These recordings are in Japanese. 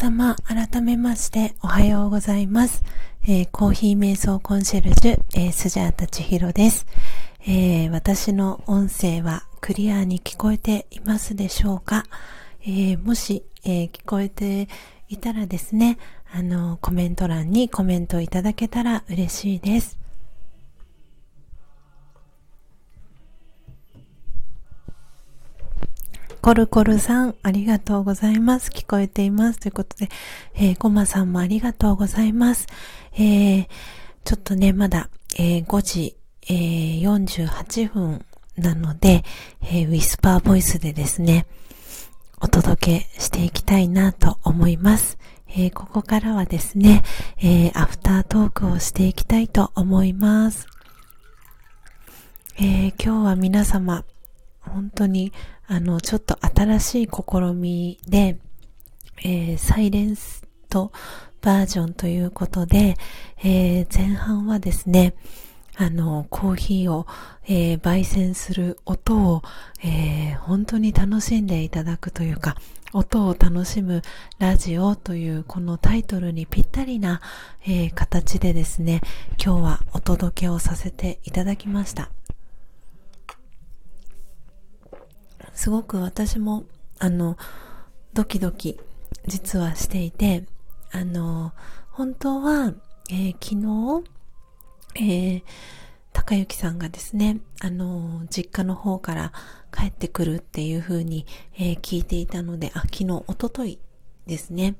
様、改めましておはようございます。えー、コーヒー瞑想コンシェルジュ、えー、スジャータチヒロです、えー、私の音声はクリアに聞こえていますでしょうか、え、もし、え、聞こえていたらですね、あの、コメント欄にコメントいただけたら嬉しいです。コルコルさん、ありがとうございます。聞こえています。ということで、えー、ゴマさんもありがとうございます。えー、ちょっとね、まだ、えー、5時、えー、48分なので、えー、ウィスパーボイスでですね、お届けしていきたいなと思います。えー、ここからはですね、えー、アフタートークをしていきたいと思います。えー、今日は皆様、本当にあの、ちょっと新しい試みで、えー、サイレンストバージョンということで、えー、前半はですね、あの、コーヒーを、えー、焙煎する音を、えー、本当に楽しんでいただくというか、音を楽しむラジオというこのタイトルにぴったりな、えー、形でですね、今日はお届けをさせていただきました。すごく私も、あの、ドキドキ、実はしていて、あの、本当は、えー、昨日、えー、高幸さんがですね、あの、実家の方から帰ってくるっていう風に、えー、聞いていたので、あ、昨日、おとといですね。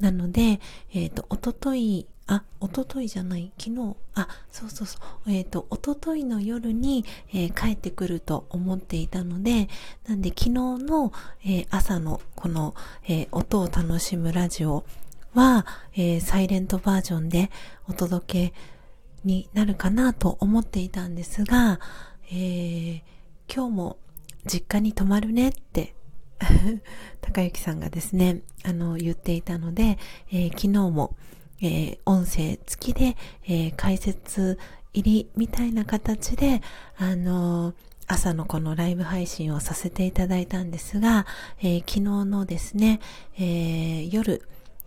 なので、えっ、ー、と、おとといあ、おとといじゃない、昨日、あ、そうそうそう、えっ、ー、と、おとといの夜に、えー、帰ってくると思っていたので、なんで昨日の、えー、朝のこの、え音を楽しむラジオは、えサイレントバージョンでお届けになるかなと思っていたんですが、え今日も実家に泊まるねって 高幸さんがですね、あの、言っていたので、え、昨日も、えー、音声付きで、えー、解説入りみたいな形で、あのー、朝のこのライブ配信をさせていただいたんですが、えー、昨日のですね、えー、夜、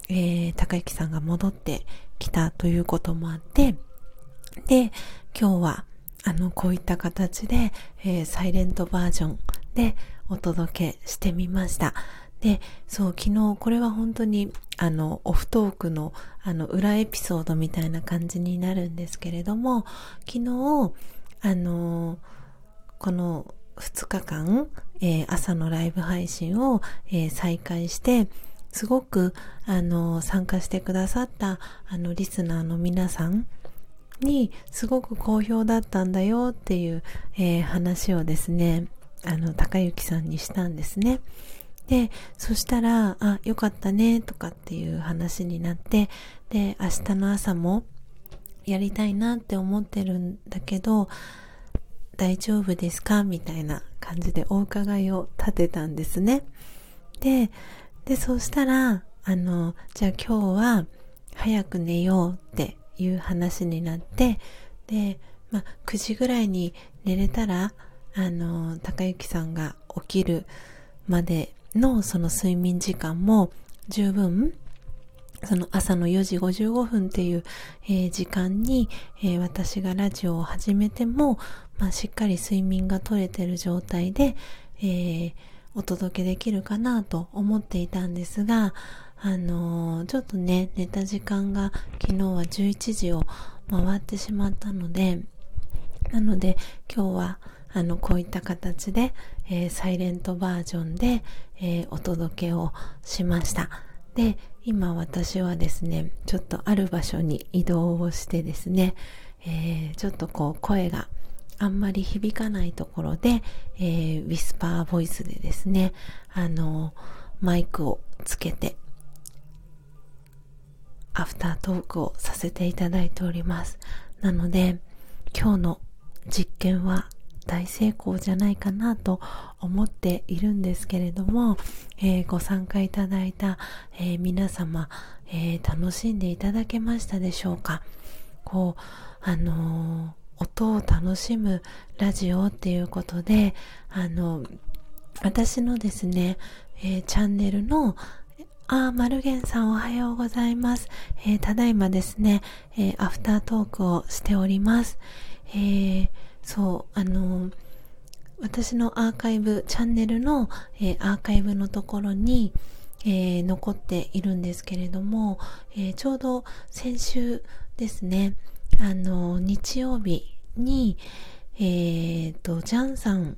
えー、高幸さんが戻ってきたということもあって、で、今日は、あの、こういった形で、えー、サイレントバージョンでお届けしてみました。で、そう、昨日、これは本当に、あの、オフトークの、あの、裏エピソードみたいな感じになるんですけれども、昨日、あの、この2日間、えー、朝のライブ配信を、えー、再開して、すごく、あの、参加してくださった、あの、リスナーの皆さんに、すごく好評だったんだよっていう、えー、話をですね、あの、高幸さんにしたんですね。で、そしたら、あ、よかったね、とかっていう話になって、で、明日の朝もやりたいなって思ってるんだけど、大丈夫ですか？みたいな感じでお伺いを立てたんですね。で、で、そうしたら、あの、じゃあ今日は早く寝ようっていう話になって、で、まあ、9時ぐらいに寝れたら、あの、高幸さんが起きるまでのその睡眠時間も十分その朝の4時55分っていう、えー、時間に、えー、私がラジオを始めても、まあ、しっかり睡眠が取れてる状態で、えー、お届けできるかなと思っていたんですが、あのちょっとね、寝た時間が昨日は11時を回ってしまったので、なので今日はあの、こういった形で、えー、サイレントバージョンで、えー、お届けをしました。で、今私はですね、ちょっとある場所に移動をしてですね、えー、ちょっとこう声があんまり響かないところで、えー、ウィスパーボイスでですね、あの、マイクをつけて、アフタートークをさせていただいております。なので、今日の実験は大成功じゃないかなと思っているんですけれども、えー、ご参加いただいた、えー、皆様、えー、楽しんでいただけましたでしょうか？こう、あの音を楽しむラジオっていうことで、あの、私のですね、えチャンネルのあ、マルゲンさんおはようございます。えー、ただいまですね、えー、アフタートークをしております。えー、そう、あの私のアーカイブ、チャンネルの、えアーカイブのところに、え残っているんですけれども、えちょうど先週ですね、あの日曜日に、えと、ジャンさん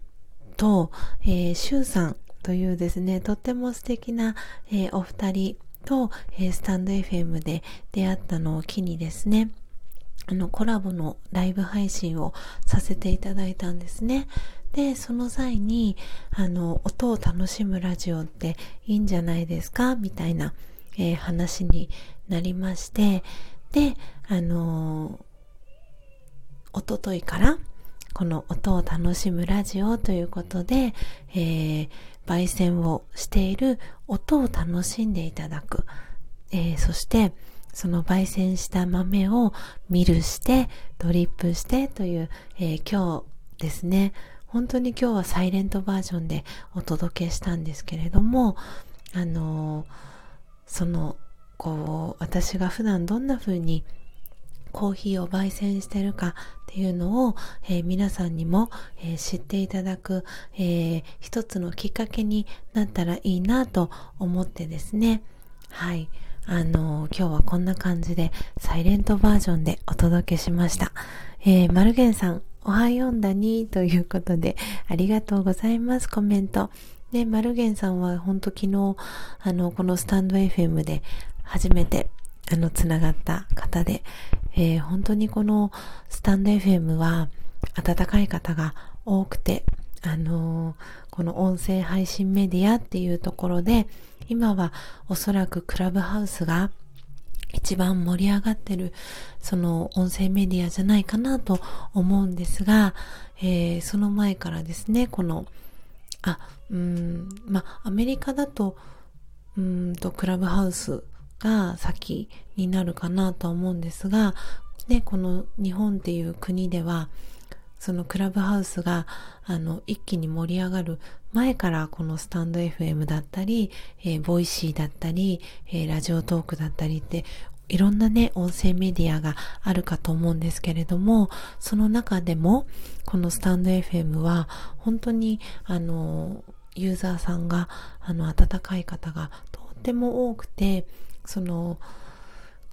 と、えー、シュウさんというですね、とっても素敵な、え、お二人と、え、スタンド FM で出会ったのを機にですね、あの、コラボのライブ配信をさせていただいたんですね。で、その際に、あの、音を楽しむラジオっていいんじゃないですか？みたいな、えー、話になりまして、で、あのー、おとといから、この音を楽しむラジオということで、えー、焙煎をしている音を楽しんでいただく。えー、そして、その焙煎した豆をミルして、ドリップしてという、えー、今日ですね、本当に今日はサイレントバージョンでお届けしたんですけれども、あのー、その、こう、私が普段どんな風にコーヒーを焙煎してるかっていうのを、えー、皆さんにも、えー、知っていただく、えー、一つのきっかけになったらいいなと思ってですね。はい。あの今日はこんな感じでサイレントバージョンでお届けしました。えー、マルゲンさん、おはよんだにということでありがとうございます。コメント。で、マルゲンさんは本当昨日、あの、このスタンド FM で初めてあの、つながった方で、えー、本当にこのスタンド FM は温かい方が多くて、あのー、この音声配信メディアっていうところで、今はおそらくクラブハウスが一番盛り上がってる、その音声メディアじゃないかなと思うんですが、えー、その前からですね、この、あ、うん、まアメリカだと、うんと、クラブハウスが先になるかなと思うんですが、で、この日本っていう国では、そのクラブハウスが、あの、一気に盛り上がる前からこのスタンド FM だったり、えー、ボイシーだったり、えー、ラジオトークだったりって、いろんなね、音声メディアがあるかと思うんですけれども、その中でも、このスタンド FM は、本当に、あの、ユーザーさんが、あの、温かい方がとっても多くて、その、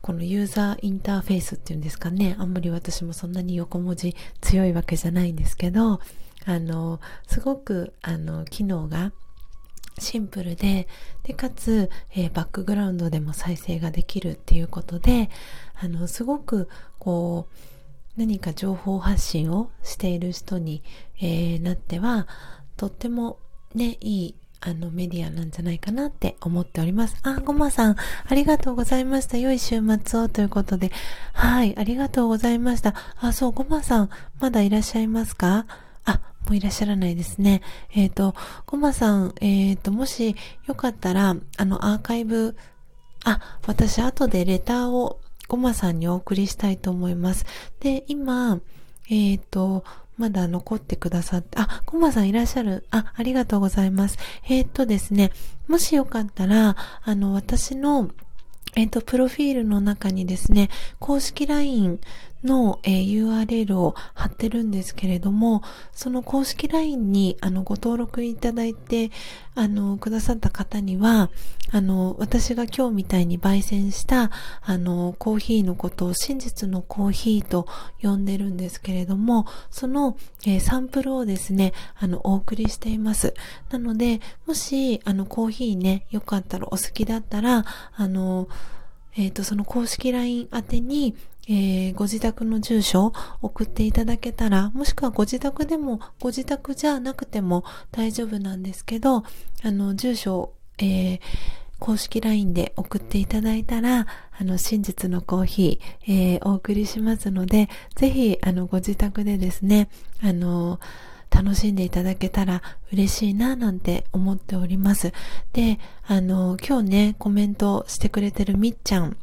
このユーザーインターフェースっていうんですかね、あんまり私もそんなに横文字強いわけじゃないんですけど、あの、すごく、あの、機能がシンプルで、で、かつ、えー、バックグラウンドでも再生ができるっていうことで、あの、すごく、こう、何か情報発信をしている人に、えー、なっては、とってもね、いいあの、メディアなんじゃないかなって思っております。あ、ごまさん、ありがとうございました。良い週末をということで。はい、ありがとうございました。あ、そう、ごまさん、まだいらっしゃいますか？あ、もういらっしゃらないですね。えっ、ー、と、ごまさん、えっ、ー、と、もしよかったら、あの、アーカイブ、あ、私、後でレターをごまさんにお送りしたいと思います。で、今、えっ、ー、と、まだ残ってくださって、あ、コマさんいらっしゃる。あ、ありがとうございます。えー、っとですね、もしよかったら、あの、私の、えっと、プロフィールの中にですね、公式 LINE の、えー、URL を貼ってるんですけれども、その公式 LINE にあのご登録いただいて、あの、くださった方には、あの、私が今日みたいに焙煎した、あの、コーヒーのことを真実のコーヒーと呼んでるんですけれども、その、えー、サンプルをですね、あの、お送りしています。なので、もし、あの、コーヒーね、よかったらお好きだったら、あの、えっ、ー、と、その公式 LINE 宛てに、えー、ご自宅の住所を送っていただけたら、もしくはご自宅でも、ご自宅じゃなくても大丈夫なんですけど、あの、住所を、えー、公式 LINE で送っていただいたら、あの、真実のコーヒー、えー、お送りしますので、ぜひ、あの、ご自宅でですね、あの、楽しんでいただけたら嬉しいななんて思っております。で、あの、今日ね、コメントしてくれてるみっちゃん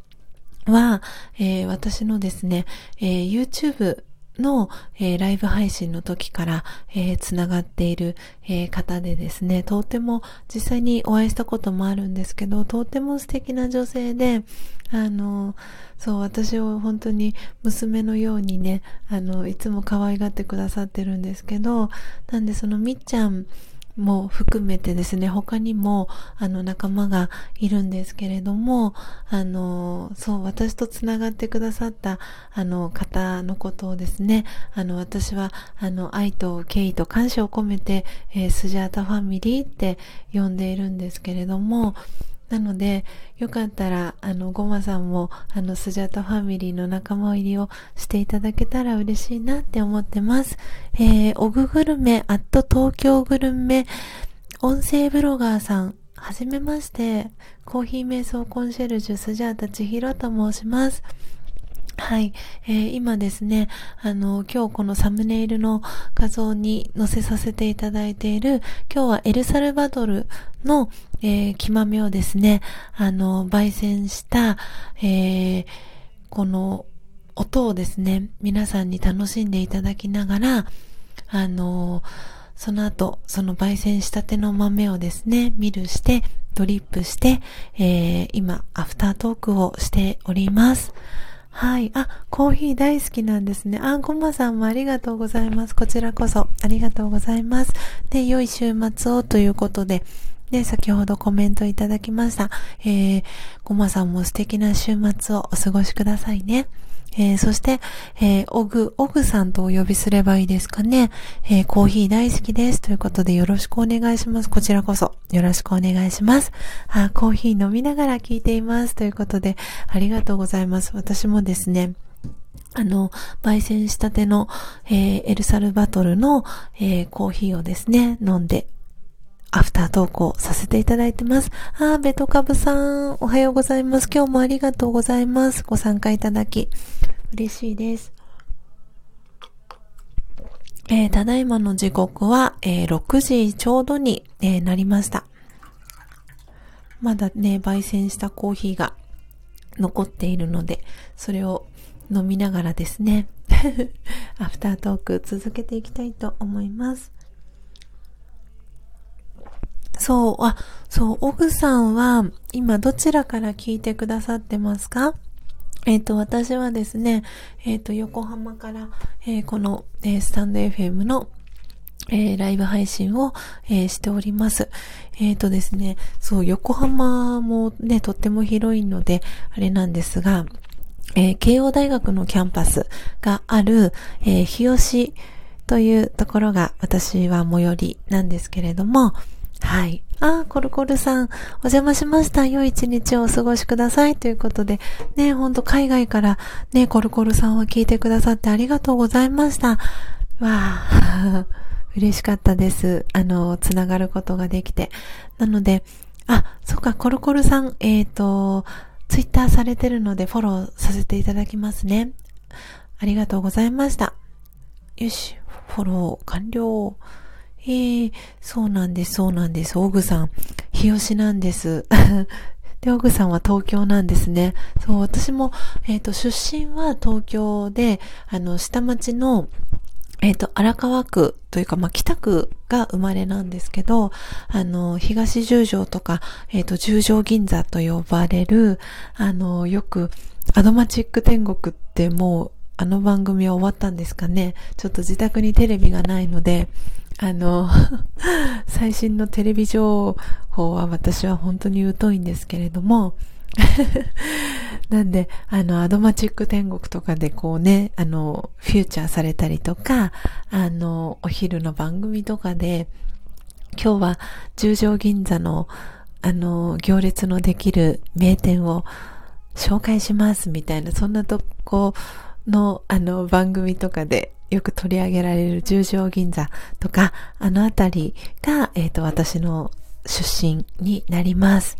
は、えー、私のですね、えー、YouTube の、えー、ライブ配信の時から、えー、つながっている、えー、方でですね、とても実際にお会いしたこともあるんですけど、とても素敵な女性で、あの、そう、私を本当に娘のようにね、あの、いつも可愛がってくださってるんですけど、なんでそのみっちゃん、も含めてですね、他にも、あの、仲間がいるんですけれども、あの、そう、私と繋がってくださった、あの、方のことをですね、あの、私は、あの、愛と敬意と感謝を込めて、えー、スジャータファミリーって呼んでいるんですけれども、なので、よかったら、あの、ゴマさんも、あの、スジャタファミリーの仲間入りをしていただけたら嬉しいなって思ってます。えー、オググルメ、アット東京グルメ、音声ブロガーさん、はじめまして、コーヒー瞑想コンシェルジュスジャータ千尋と申します。はい、えー、今ですね、あの、今日このサムネイルの画像に載せさせていただいている、今日はエルサルバドルの、えー、木豆をですね、あの、焙煎した、えー、この音をですね、皆さんに楽しんでいただきながら、あの、その後、その焙煎したての豆をですね、ミルして、ドリップして、えー、今、アフタートークをしております。はい。あ、コーヒー大好きなんですね。あ、ごまさんもありがとうございます。こちらこそありがとうございます。で、良い週末をということで、で、先ほどコメントいただきました。えー、ごまさんも素敵な週末をお過ごしくださいね。えー、そして、えー、オグ、オグさんとお呼びすればいいですかね。えー、コーヒー大好きです。ということでよろしくお願いします。こちらこそよろしくお願いします。あ、コーヒー飲みながら聞いています。ということで、ありがとうございます。私もですね、あの、焙煎したての、えー、エルサルバトルの、えー、コーヒーをですね、飲んでアフター投稿させていただいてます。あー、ベトカブさん、おはようございます。今日もありがとうございます。ご参加いただき、嬉しいです。えー、ただいまの時刻は、えー、6時ちょうどに、えー、なりました。まだね、焙煎したコーヒーが残っているので、それを飲みながらですね、アフタートーク続けていきたいと思います。そう、あ、そう、オグさんは今どちらから聞いてくださってますか？えっ、ー、と、私はですね、えっ、ー、と、横浜から、えー、この、えスタンド FM の、えライブ配信を、えしております。えっ、とですね、そう、横浜もね、とっても広いので、あれなんですが、え慶応大学のキャンパスがある、え日吉というところが私は最寄りなんですけれども、はい。あ、コルコルさん、お邪魔しました。良い一日をお過ごしください。ということで、ね、ほんと海外からね、コルコルさんは聞いてくださってありがとうございました。わあ、嬉しかったです。あの、つながることができて。なので、あ、そっか、コルコルさん、えっ、ー、と、ツイッターされてるのでフォローさせていただきますね。ありがとうございました。よし、フォロー完了。えー、そうなんです、そうなんです。オグさん、日吉なんです。で、オグさんは東京なんですね。そう、私も、えっ、ー、と、出身は東京で、あの、下町の、えっ、ー、と、荒川区というか、まあ、北区が生まれなんですけど、あの、東十条とか、えっ、ー、と、十条銀座と呼ばれる、あの、よく、アドマチック天国ってもう、あの番組は終わったんですかね。ちょっと自宅にテレビがないので、あの、最新のテレビ情報は私は本当に疎いんですけれども、なんで、あの、アドマチック天国とかでこうね、あの、フューチャーされたりとか、あの、お昼の番組とかで、今日は十条銀座の、あの、行列のできる名店を紹介しますみたいな、そんなとこの、あの、番組とかでよく取り上げられる十条銀座とか、あのあたりが、えっ、ー、と、私の出身になります。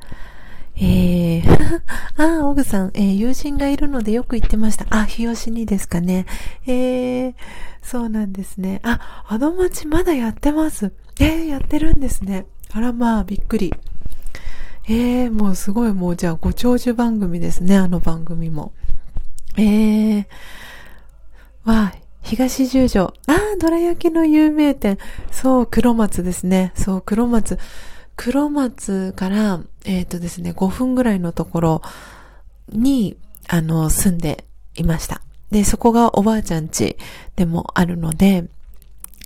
えー、あ、オグさん、えー、友人がいるのでよく行ってました。あ、日吉にですかね。えー、そうなんですね。あ、アドマチまだやってます。えー、やってるんですね。あらまあ、びっくり。えー、もうすごいもうじゃあご長寿番組ですね、あの番組も。えー、わあ、東十条。ああ、どら焼きの有名店。そう、黒松ですね。そう、黒松。黒松から、えっ、ー、とですね、5分ぐらいのところに、あの、住んでいました。で、そこがおばあちゃん家でもあるので、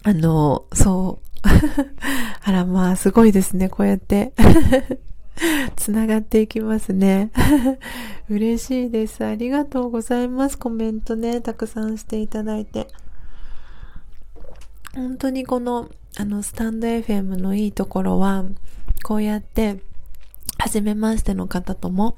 あの、そう。あら、まあ、すごいですね、こうやって。つながっていきますね。嬉しいです。ありがとうございます。コメントね、たくさんしていただいて。本当にこの、あの、スタンド FM のいいところは、こうやって、初めましての方とも、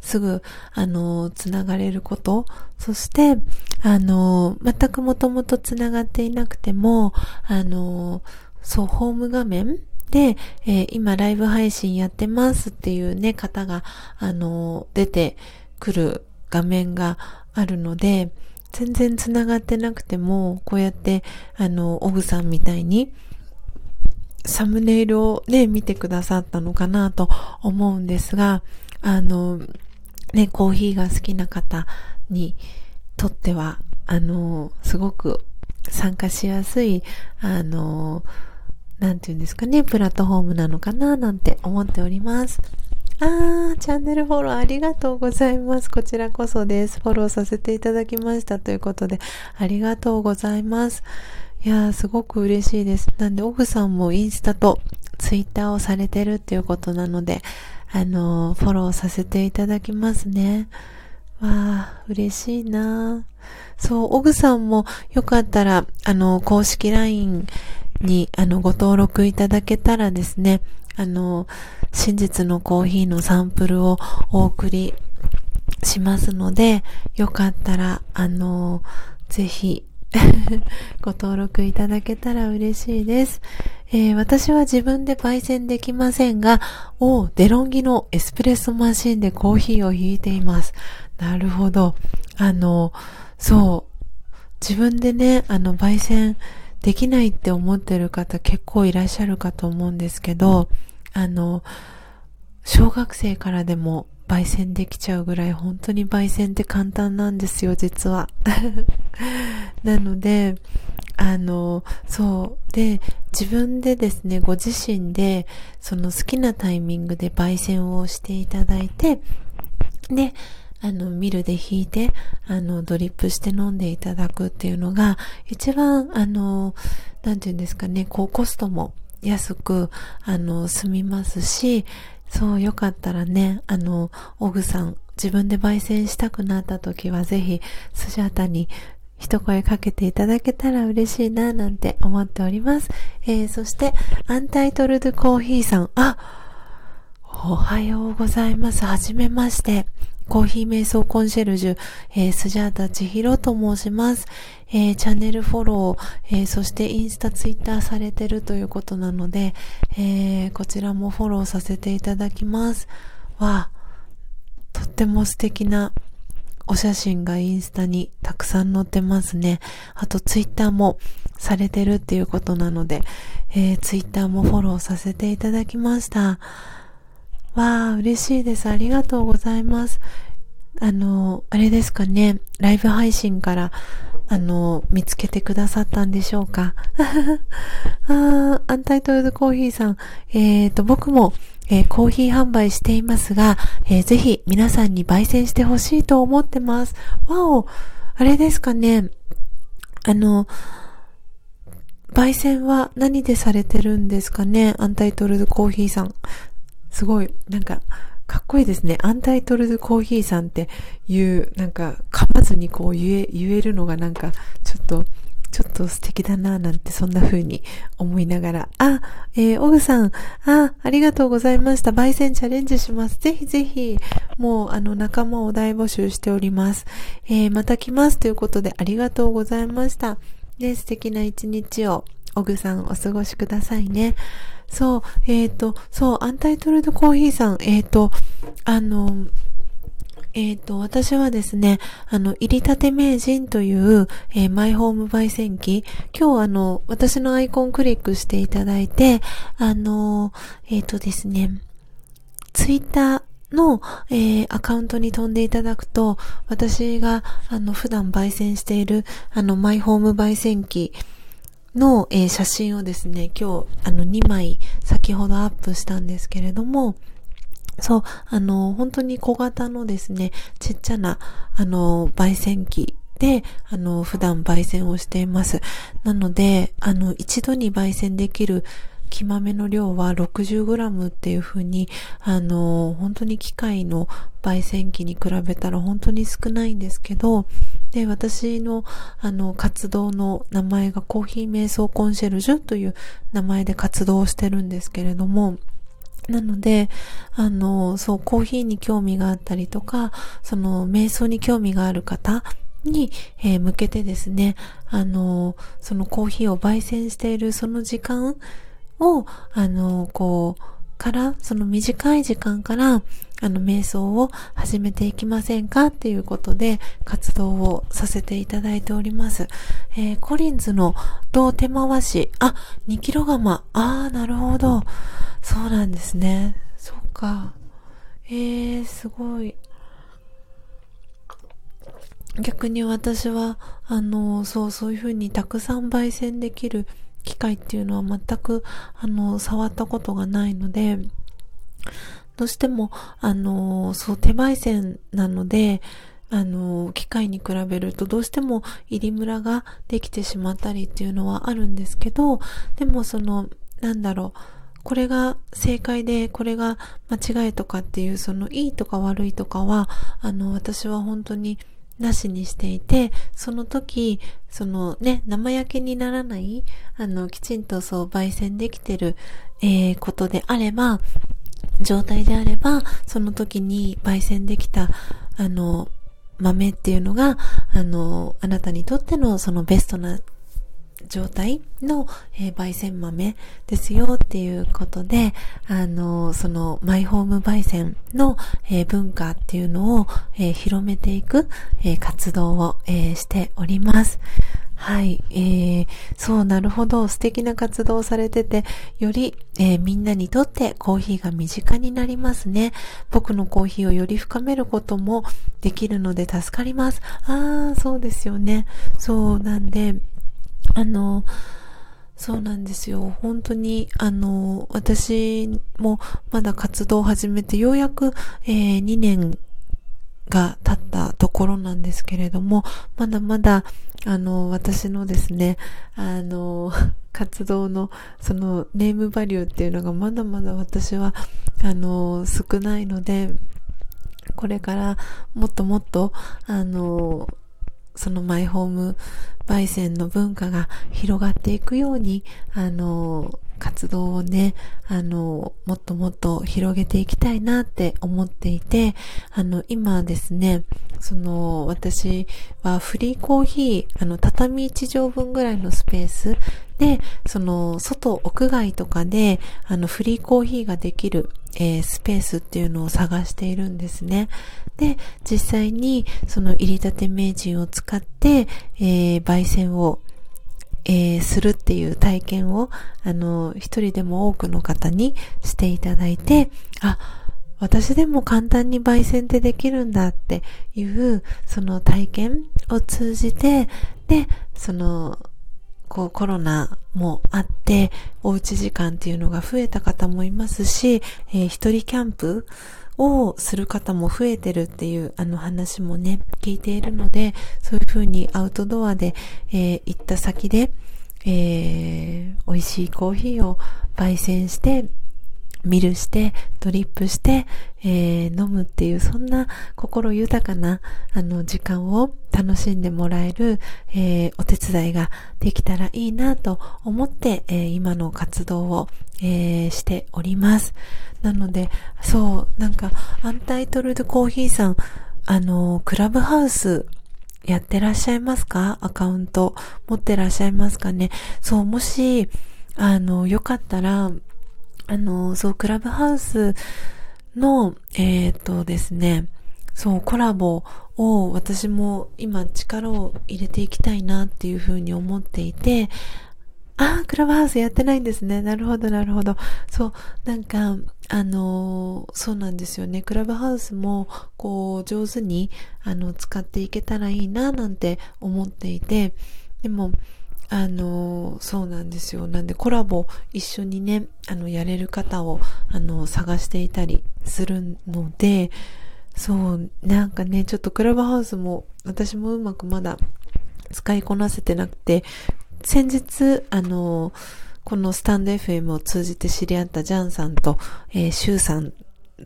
すぐ、あの、つながれること、そして、あの、全くもともとつながっていなくても、あの、そう、ホーム画面で、えー、今ライブ配信やってますっていうね、方が、あの、出てくる画面があるので、全然つながってなくても、こうやって、あの、オグさんみたいに、サムネイルをね、見てくださったのかなと思うんですが、あの、ね、コーヒーが好きな方にとっては、あの、すごく参加しやすい、あの、なんていうんですかね、プラットフォームなのかななんて思っております。あー、チャンネルフォローありがとうございます。こちらこそです。フォローさせていただきましたということで、ありがとうございます。いやー、すごく嬉しいです。なんで、オフさんもインスタとツイッターをされてるっていうことなので、あのー、フォローさせていただきますね。わあ、嬉しいなそう、オグさんもよかったら、あの、公式 LINE に、あの、ご登録いただけたらですね、あの、真実のコーヒーのサンプルをお送りしますので、よかったら、あの、ぜひ ご登録いただけたら嬉しいです。えー、私は自分で焙煎できませんが、おデロンギのエスプレッソマシンでコーヒーを引いています。なるほど。あの、そう。自分でね、あの、焙煎できないって思ってる方結構いらっしゃるかと思うんですけど、あの、小学生からでも焙煎できちゃうぐらい本当に焙煎って簡単なんですよ、実は。なので、あの、そう。で、自分でですね、ご自身で、その好きなタイミングで焙煎をしていただいて、で、あの、ミルで引いて、あの、ドリップして飲んでいただくっていうのが、一番、あの、なんていうんですかね、こう、コストも安く、あの、済みますし、そう、よかったらね、あの、オグさん、自分で焙煎したくなった時はぜひ、スジャータに一声かけていただけたら嬉しいな、なんて思っております。えー、そして、アンタイトルドコーヒーさん、あ、おはようございます。はじめまして。コーヒー瞑想コンシェルジュ、えー、スジャータ千尋と申します。えー、チャンネルフォロー、えー、そしてインスタ、ツイッターされてるということなので、え、こちらもフォローさせていただきます。わとっても素敵なお写真がインスタにたくさん載ってますね。あとツイッターもされてるっていうことなので、えー、ツイッターもフォローさせていただきました。わあ、嬉しいです。ありがとうございます。あの、あれですかね、ライブ配信から、あの、見つけてくださったんでしょうか。あアンタイトルドコーヒーさん、えっ、ー、と、僕も、えー、コーヒー販売していますが、えー、ぜひ皆さんに焙煎してほしいと思ってます。わお、あれですかね、あの、焙煎は何でされてるんですかね？アンタイトルドコーヒーさん。すごい、なんか、かっこいいですね。アンタイトルドコーヒーさんっていう、なんか、噛まずにこう言え、言えるのがなんか、ちょっと、ちょっと素敵だなぁなんてそんな風に思いながら。あ、えー、オグさん、あ、ありがとうございました。焙煎チャレンジします。ぜひぜひ、もうあの仲間を大募集しております。えー、また来ますということでありがとうございました。で、素敵な一日を、オグさんお過ごしくださいね。そう、えっ、ー、と、そう、アンタイトルドコーヒーさん、えっ、ー、と、あの、えっ、ー、と、私はですね、あの、入りたて名人という、えー、マイホーム焙煎機。今日あの、私のアイコンクリックしていただいて、あの、えっ、ー、とですね、ツイッターの、えー、アカウントに飛んでいただくと、私が、あの、普段焙煎している、あの、マイホーム焙煎機の、えー、写真をですね、今日、あの、2枚、先ほどアップしたんですけれども、そう、あの、本当に小型のですね、ちっちゃな、あの、焙煎機で、あの、普段焙煎をしています。なので、あの、一度に焙煎できる木豆の量は 60g っていう風に、あの、本当に機械の焙煎機に比べたら本当に少ないんですけど、で、私の、あの、活動の名前がコーヒー瞑想コンシェルジュという名前で活動してるんですけれども、なので、あの、そう、コーヒーに興味があったりとか、その、瞑想に興味がある方に、えー、向けてですね、あの、そのコーヒーを焙煎しているその時間を、あの、こう、から、その短い時間から、あの、瞑想を始めていきませんかっていうことで活動をさせていただいております。えー、コリンズのロー手回し、あ、2キロ釜。あー、なるほど。そうなんですね。そっか。えー、すごい。逆に私は、あの、そう、そういうふうにたくさん焙煎できる機械っていうのは全く、あの、触ったことがないので、どうしても、あの、そう、手焙煎なので、あの、機械に比べるとどうしても入りムラができてしまったりっていうのはあるんですけど、でもその、なんだろう、これが正解で、これが間違いとかっていう、そのいいとか悪いとかは、あの、私は本当になしにしていて、その時、そのね、生焼けにならない、あの、きちんとそう、焙煎できてる、えー、ことであれば、状態であれば、その時に焙煎できた、あの、豆っていうのが、あの、あなたにとってのそのベストな状態の、えー、焙煎豆ですよっていうことで、あの、そのマイホーム焙煎の、えー、文化っていうのを、えー、広めていく、え活動を、えしております。はい。えー、そう、なるほど。素敵な活動をされてて、より、えー、みんなにとってコーヒーが身近になりますね。僕のコーヒーをより深めることもできるので助かります。ああ、そうですよね。そう、なんで、あの、そうなんですよ。本当に、あの、私もまだ活動を始めて、ようやく、えー、2年が経ったところなんですけれども、まだまだ、あの、私のですね、あの、活動の、その、ネームバリューっていうのがまだまだ私は、あの、少ないので、これからもっともっと、あの、そのマイホーム焙煎の文化が広がっていくように、あの、活動をね、あの、もっともっと広げていきたいなって思っていて、あの、今ですね、その、私はフリーコーヒー、あの、畳1畳分ぐらいのスペースで、その、外、屋外とかで、あの、フリーコーヒーができる、えー、スペースっていうのを探しているんですね。で、実際に、その入りたて名人を使って、えー、焙煎を、えー、するっていう体験を、あの、一人でも多くの方にしていただいて、あ、私でも簡単に焙煎ってできるんだっていう、その体験を通じて、で、その、こうコロナもあって、おうち時間っていうのが増えた方もいますし、えー、一人キャンプをする方も増えてるっていうあの話もね、聞いているので、そういうふうにアウトドアで、えー、行った先で、えー、美味しいコーヒーを焙煎して、ミルして、ドリップして、えー、飲むっていう、そんな心豊かな、あの、時間を楽しんでもらえる、えー、お手伝いができたらいいなと思って、えー、今の活動を、えしております。なので、そう、なんか、アンタイトルドコーヒーさん、あの、クラブハウス、やってらっしゃいますか？アカウント持ってらっしゃいますかね？そう、もし、あの、よかったら、あの、そう、クラブハウスの、えっ、とですね、そう、コラボを私も今力を入れていきたいなっていうふうに思っていて、ああ、クラブハウスやってないんですね。なるほど、なるほど。そう、なんか、あのー、そうなんですよね。クラブハウスも、こう、上手に、あの、使っていけたらいいな、なんて思っていて、でも、あの、そうなんですよ。なんでコラボ一緒にね、あの、やれる方を、あの、探していたりするので、そう、なんかね、ちょっとクラブハウスも、私もうまくまだ使いこなせてなくて、先日、あの、このスタンド FM を通じて知り合ったジャンさんと、えー、シュウさん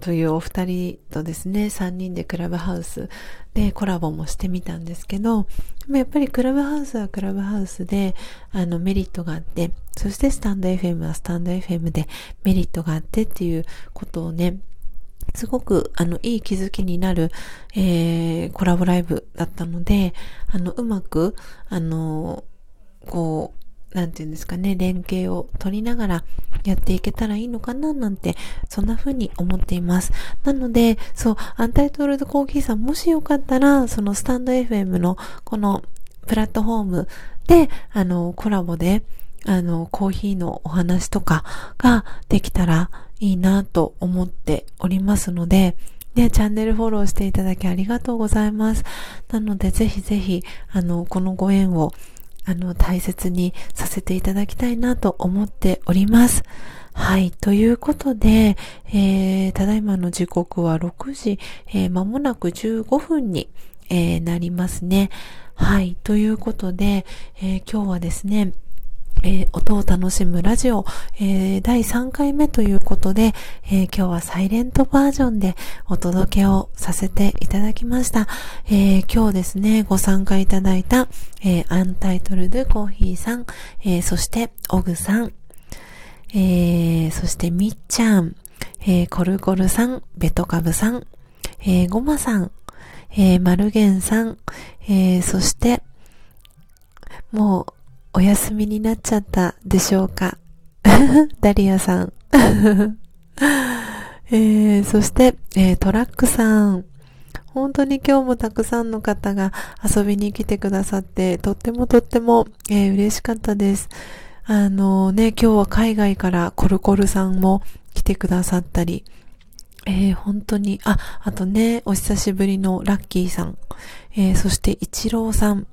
というお二人とですね、三人でクラブハウスでコラボもしてみたんですけど、でもやっぱりクラブハウスはクラブハウスで、あのメリットがあって、そしてスタンド FM はスタンド FM でメリットがあってっていうことをね、すごく、あの、いい気づきになる、えー、コラボライブだったので、あの、うまく、あの、こう、なんていうんですかね、連携を取りながらやっていけたらいいのかななんて、そんな風に思っています。なので、そう、アンタイトルドコーヒーさん、もしよかったら、そのスタンド FM のこのプラットフォームで、あの、コラボで、あの、コーヒーのお話とかができたらいいなと思っておりますので、ね、チャンネルフォローしていただきありがとうございます。なので、ぜひぜひ、あの、このご縁をあの、大切にさせていただきたいなと思っております。はい。ということで、えー、ただいまの時刻は6時、えー、間もなく15分に、えー、なりますね。はい。ということで、えー、今日はですね、えー、音を楽しむラジオ、えー、第3回目ということで、えー、今日はサイレントバージョンでお届けをさせていただきました。え今日ですね、ご参加いただいた、えアンタイトルドコーヒーさん、えそしてオグさん、えそしてみっちゃん、えコルコルさん、ベトカブさん、えゴマさん、えマルゲンさん、えそして、もう、お休みになっちゃったでしょうか？ダリアさん。えー、そして、えー、トラックさん。本当に今日もたくさんの方が遊びに来てくださって、とってもとっても、えー、嬉しかったです。あのね、今日は海外からコルコルさんも来てくださったり、えー、本当に、あ、あとね、お久しぶりのラッキーさん、えー、そしてイチローさん、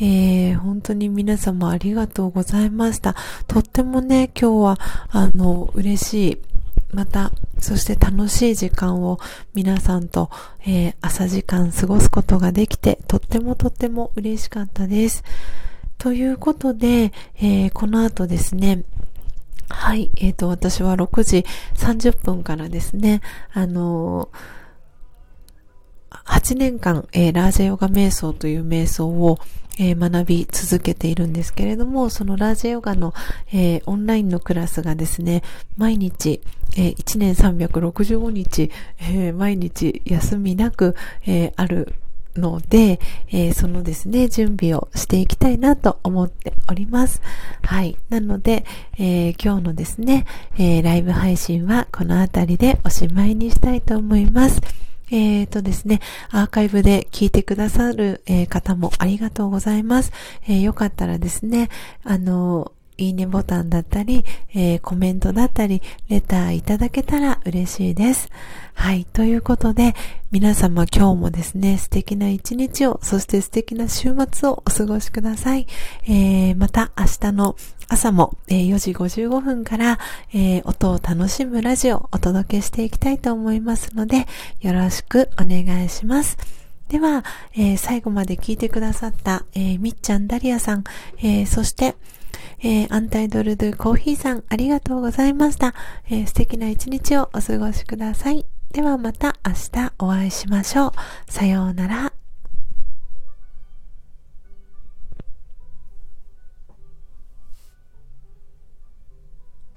えー、本当に皆様ありがとうございました。とってもね、今日は、あの、嬉しい。また、そして楽しい時間を皆さんと、えー、朝時間過ごすことができて、とってもとっても嬉しかったです。ということで、えー、この後ですね、はい、えっ、ー、と、私は6時30分からですね、あのー8年間、えー、ラージェヨガ瞑想という瞑想を、えー、学び続けているんですけれども、そのラージヨガの、えー、オンラインのクラスがですね、毎日、えー、1年365日、え毎日休みなく、えあるので、えそのですね、準備をしていきたいなと思っております。はい。なので、え今日のですね、えライブ配信はこの辺りでおしまいにしたいと思います。えっ、ー、とですね、アーカイブで聞いてくださる、えー、方もありがとうございます。えー、よかったらですね、あの、いいねボタンだったり、えー、コメントだったり、レターいただけたら嬉しいです。はい。ということで、皆様今日もですね、素敵な一日を、そして素敵な週末をお過ごしください。えー、また明日の朝も、え、4時55分から、え、音を楽しむラジオをお届けしていきたいと思いますので、よろしくお願いします。では、え、最後まで聞いてくださった、え、みっちゃんダリアさん、え、そして、え、アンタイドルドゥコーヒーさん、ありがとうございました。え、素敵な一日をお過ごしください。ではまた明日お会いしましょう。さようなら。